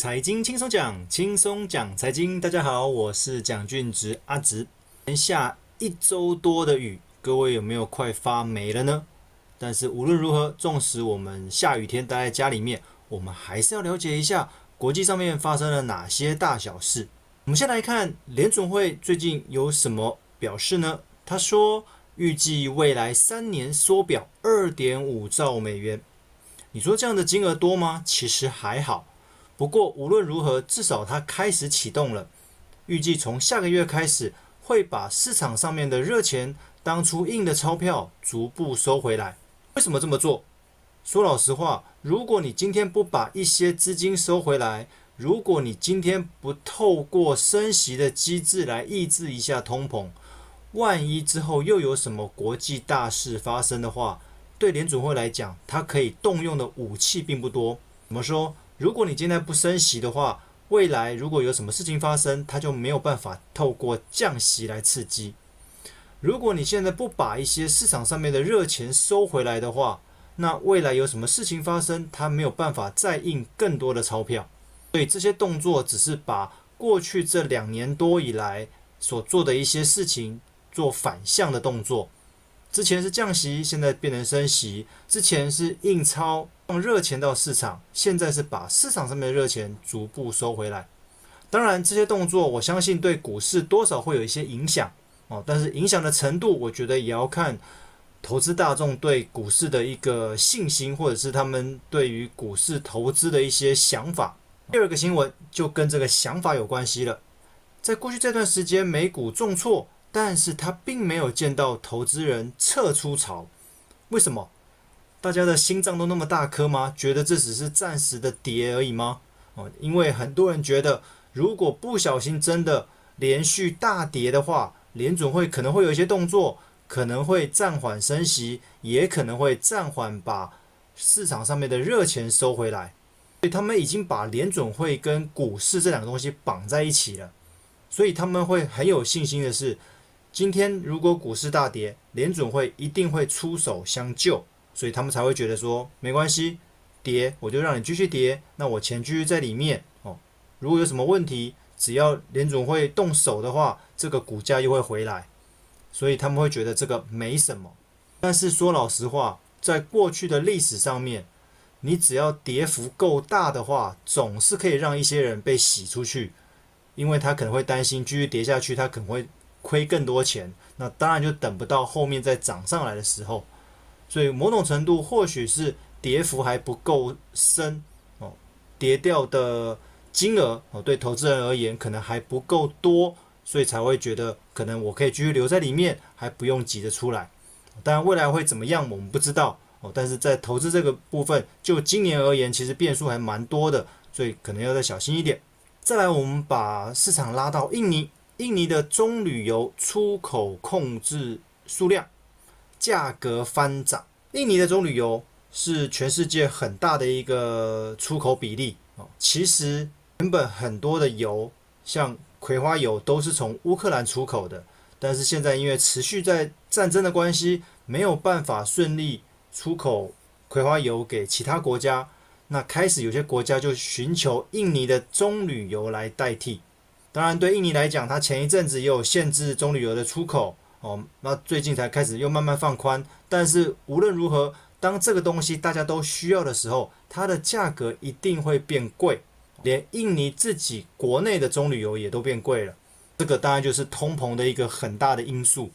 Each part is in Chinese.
财经轻松讲，轻松讲财经。大家好，我是蒋俊植阿植。连下一周多的雨，各位有没有快发霉了呢？但是无论如何，纵使我们下雨天待在家里面，我们还是要了解一下国际上面发生了哪些大小事。我们先来看联准会最近有什么表示呢？他说预计未来三年缩表二点五兆美元。你说这样的金额多吗？其实还好。不过无论如何，至少它开始启动了。预计从下个月开始，会把市场上面的热钱当初印的钞票逐步收回来。为什么这么做？说老实话，如果你今天不把一些资金收回来，如果你今天不透过升息的机制来抑制一下通膨，万一之后又有什么国际大事发生的话，对联准会来讲，它可以动用的武器并不多。怎么说？如果你今天不升息的话，未来如果有什么事情发生，它就没有办法透过降息来刺激。如果你现在不把一些市场上面的热钱收回来的话，那未来有什么事情发生，它没有办法再印更多的钞票。所以这些动作只是把过去这两年多以来所做的一些事情做反向的动作。之前是降息，现在变成升息；之前是印钞。放热钱到市场，现在是把市场上面的热钱逐步收回来。当然，这些动作我相信对股市多少会有一些影响哦，但是影响的程度，我觉得也要看投资大众对股市的一个信心，或者是他们对于股市投资的一些想法。第二个新闻就跟这个想法有关系了。在过去这段时间，美股重挫，但是他并没有见到投资人撤出潮，为什么？大家的心脏都那么大颗吗？觉得这只是暂时的跌而已吗？哦，因为很多人觉得，如果不小心真的连续大跌的话，联准会可能会有一些动作，可能会暂缓升息，也可能会暂缓把市场上面的热钱收回来。所以他们已经把联准会跟股市这两个东西绑在一起了，所以他们会很有信心的是，今天如果股市大跌，联准会一定会出手相救。所以他们才会觉得说没关系，跌我就让你继续跌，那我钱继续在里面哦。如果有什么问题，只要联准会动手的话，这个股价又会回来。所以他们会觉得这个没什么。但是说老实话，在过去的历史上面，你只要跌幅够大的话，总是可以让一些人被洗出去，因为他可能会担心继续跌下去，他可能会亏更多钱。那当然就等不到后面再涨上来的时候。所以某种程度或许是跌幅还不够深哦，跌掉的金额哦，对投资人而言可能还不够多，所以才会觉得可能我可以继续留在里面，还不用急着出来。当然未来会怎么样我们不知道哦，但是在投资这个部分，就今年而言，其实变数还蛮多的，所以可能要再小心一点。再来，我们把市场拉到印尼，印尼的棕榈油出口控制数量。价格翻涨。印尼的棕榈油是全世界很大的一个出口比例哦。其实原本很多的油，像葵花油都是从乌克兰出口的，但是现在因为持续在战争的关系，没有办法顺利出口葵花油给其他国家。那开始有些国家就寻求印尼的棕榈油来代替。当然，对印尼来讲，它前一阵子也有限制棕榈油的出口。哦，那最近才开始又慢慢放宽，但是无论如何，当这个东西大家都需要的时候，它的价格一定会变贵，连印尼自己国内的棕榈油也都变贵了。这个当然就是通膨的一个很大的因素。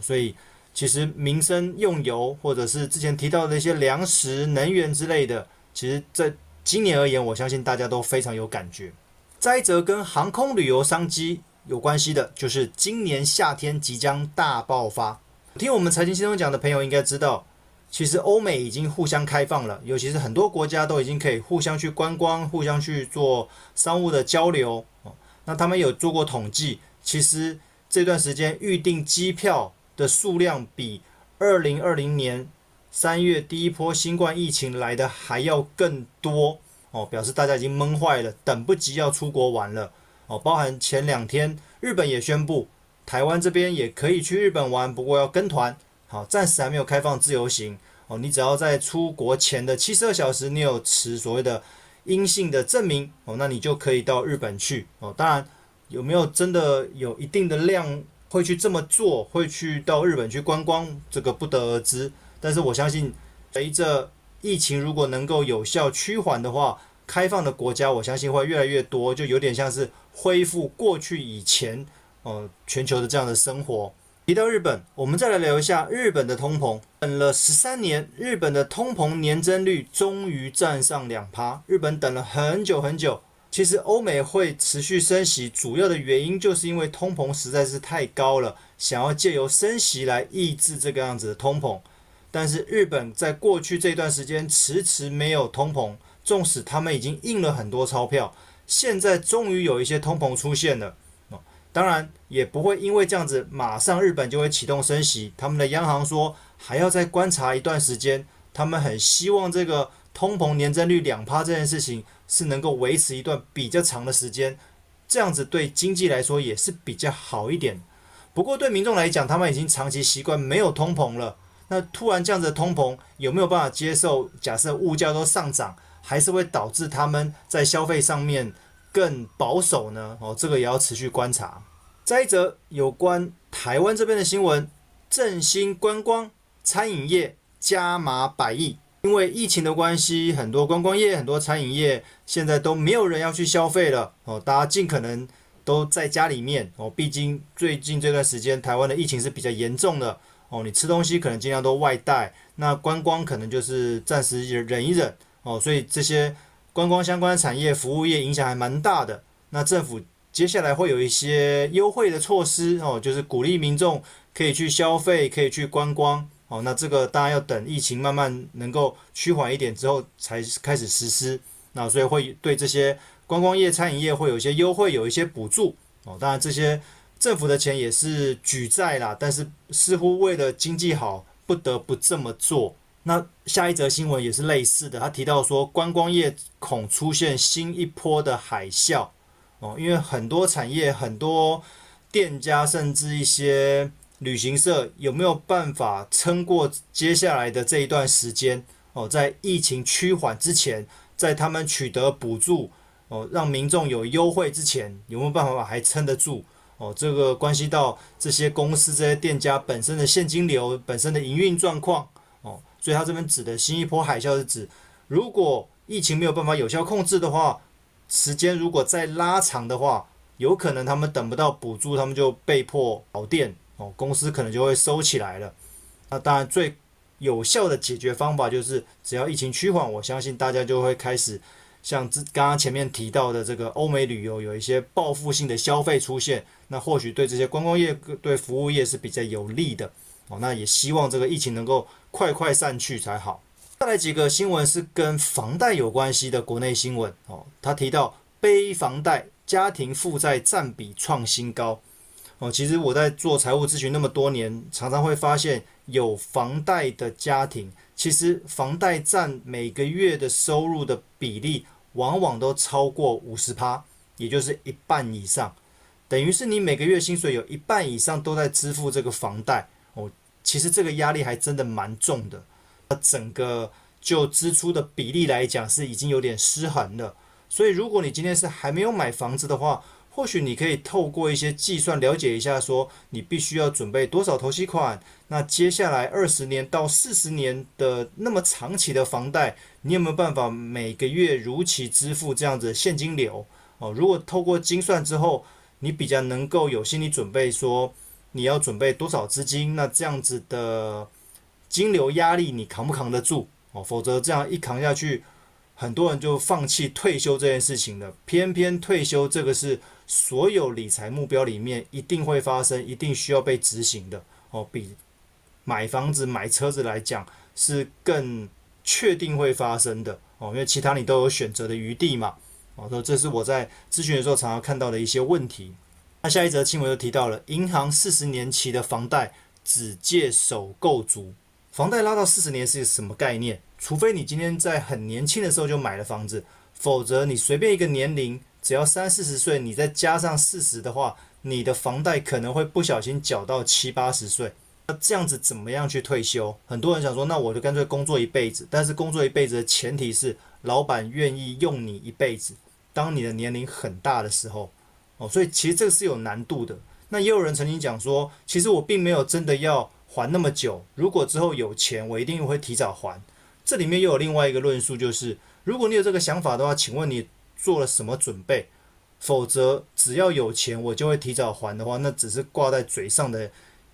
所以其实民生用油，或者是之前提到的一些粮食、能源之类的，其实在今年而言，我相信大家都非常有感觉。再则，跟航空旅游商机。有关系的，就是今年夏天即将大爆发。听我们财经新闻讲的朋友应该知道，其实欧美已经互相开放了，尤其是很多国家都已经可以互相去观光、互相去做商务的交流。那他们有做过统计，其实这段时间预订机票的数量比二零二零年三月第一波新冠疫情来的还要更多哦，表示大家已经闷坏了，等不及要出国玩了。哦，包含前两天日本也宣布，台湾这边也可以去日本玩，不过要跟团。好，暂时还没有开放自由行。哦，你只要在出国前的七十二小时，你有持所谓的阴性的证明哦，那你就可以到日本去哦。当然，有没有真的有一定的量会去这么做，会去到日本去观光，这个不得而知。但是我相信，随着疫情如果能够有效趋缓的话，开放的国家我相信会越来越多，就有点像是恢复过去以前呃全球的这样的生活。提到日本，我们再来聊一下日本的通膨。等了十三年，日本的通膨年增率终于站上两趴。日本等了很久很久。其实欧美会持续升息，主要的原因就是因为通膨实在是太高了，想要借由升息来抑制这个样子的通膨。但是日本在过去这段时间迟迟没有通膨，纵使他们已经印了很多钞票，现在终于有一些通膨出现了。当然也不会因为这样子，马上日本就会启动升息。他们的央行说还要再观察一段时间。他们很希望这个通膨年增率两趴这件事情是能够维持一段比较长的时间，这样子对经济来说也是比较好一点。不过对民众来讲，他们已经长期习惯没有通膨了。那突然这样子的通膨有没有办法接受？假设物价都上涨，还是会导致他们在消费上面更保守呢？哦，这个也要持续观察。再一则有关台湾这边的新闻，振兴观光餐饮业加码百亿，因为疫情的关系，很多观光业、很多餐饮业现在都没有人要去消费了哦，大家尽可能都在家里面哦，毕竟最近这段时间台湾的疫情是比较严重的哦，你吃东西可能尽量都外带，那观光可能就是暂时忍忍一忍哦，所以这些观光相关的产业、服务业影响还蛮大的，那政府。接下来会有一些优惠的措施哦，就是鼓励民众可以去消费，可以去观光哦。那这个当然要等疫情慢慢能够趋缓一点之后才开始实施。那所以会对这些观光业、餐饮业会有一些优惠，有一些补助哦。当然这些政府的钱也是举债啦，但是似乎为了经济好，不得不这么做。那下一则新闻也是类似的，他提到说观光业恐出现新一波的海啸。哦，因为很多产业、很多店家，甚至一些旅行社，有没有办法撑过接下来的这一段时间？哦，在疫情趋缓之前，在他们取得补助，哦，让民众有优惠之前，有没有办法还撑得住？哦，这个关系到这些公司、这些店家本身的现金流、本身的营运状况。哦，所以他这边指的新一波海啸是指，如果疫情没有办法有效控制的话。时间如果再拉长的话，有可能他们等不到补助，他们就被迫倒店哦，公司可能就会收起来了。那当然最有效的解决方法就是，只要疫情趋缓，我相信大家就会开始像刚刚前面提到的这个欧美旅游有一些报复性的消费出现，那或许对这些观光业、对服务业是比较有利的哦。那也希望这个疫情能够快快散去才好。再来几个新闻是跟房贷有关系的国内新闻哦，他提到背房贷家庭负债占比创新高哦。其实我在做财务咨询那么多年，常常会发现有房贷的家庭，其实房贷占每个月的收入的比例往往都超过五十趴，也就是一半以上，等于是你每个月薪水有一半以上都在支付这个房贷哦。其实这个压力还真的蛮重的。整个就支出的比例来讲是已经有点失衡了，所以如果你今天是还没有买房子的话，或许你可以透过一些计算了解一下，说你必须要准备多少头期款，那接下来二十年到四十年的那么长期的房贷，你有没有办法每个月如期支付这样子现金流？哦，如果透过精算之后，你比较能够有心理准备，说你要准备多少资金，那这样子的。金流压力你扛不扛得住哦？否则这样一扛下去，很多人就放弃退休这件事情了。偏偏退休这个是所有理财目标里面一定会发生、一定需要被执行的哦。比买房子、买车子来讲是更确定会发生的哦，因为其他你都有选择的余地嘛。哦，说这是我在咨询的时候常常看到的一些问题。那下一则新闻又提到了银行四十年期的房贷只借首购族。房贷拉到四十年是什么概念？除非你今天在很年轻的时候就买了房子，否则你随便一个年龄，只要三四十岁，你再加上四十的话，你的房贷可能会不小心缴到七八十岁。那这样子怎么样去退休？很多人想说，那我就干脆工作一辈子。但是工作一辈子的前提是，老板愿意用你一辈子。当你的年龄很大的时候，哦，所以其实这个是有难度的。那也有人曾经讲说，其实我并没有真的要还那么久。如果之后有钱，我一定会提早还。这里面又有另外一个论述，就是如果你有这个想法的话，请问你做了什么准备？否则，只要有钱，我就会提早还的话，那只是挂在嘴上的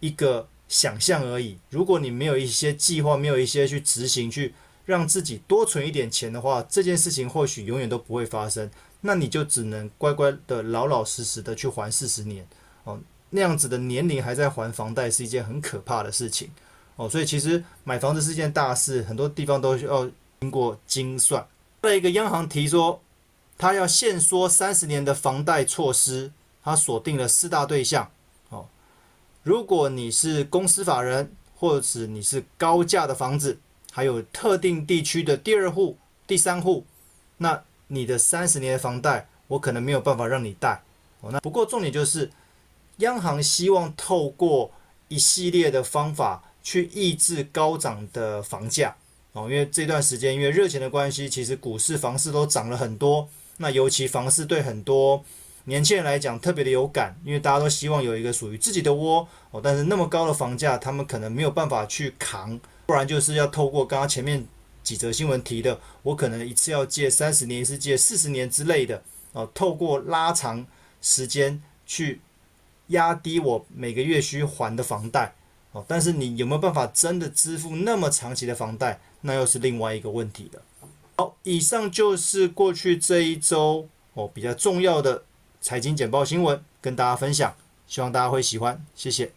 一个。想象而已。如果你没有一些计划，没有一些去执行，去让自己多存一点钱的话，这件事情或许永远都不会发生。那你就只能乖乖的、老老实实的去还四十年哦。那样子的年龄还在还房贷，是一件很可怕的事情哦。所以其实买房子是件大事，很多地方都需要经过精算。再一个，央行提说，他要限缩三十年的房贷措施，他锁定了四大对象哦。如果你是公司法人，或者你是高价的房子，还有特定地区的第二户、第三户，那你的三十年的房贷，我可能没有办法让你贷。哦，那不过重点就是，央行希望透过一系列的方法去抑制高涨的房价。哦，因为这段时间因为热钱的关系，其实股市、房市都涨了很多。那尤其房市对很多。年轻人来讲特别的有感，因为大家都希望有一个属于自己的窝哦。但是那么高的房价，他们可能没有办法去扛，不然就是要透过刚刚前面几则新闻提的，我可能一次要借三十年，一次借四十年之类的哦。透过拉长时间去压低我每个月需还的房贷哦。但是你有没有办法真的支付那么长期的房贷，那又是另外一个问题了。好，以上就是过去这一周哦比较重要的。财经简报新闻跟大家分享，希望大家会喜欢，谢谢。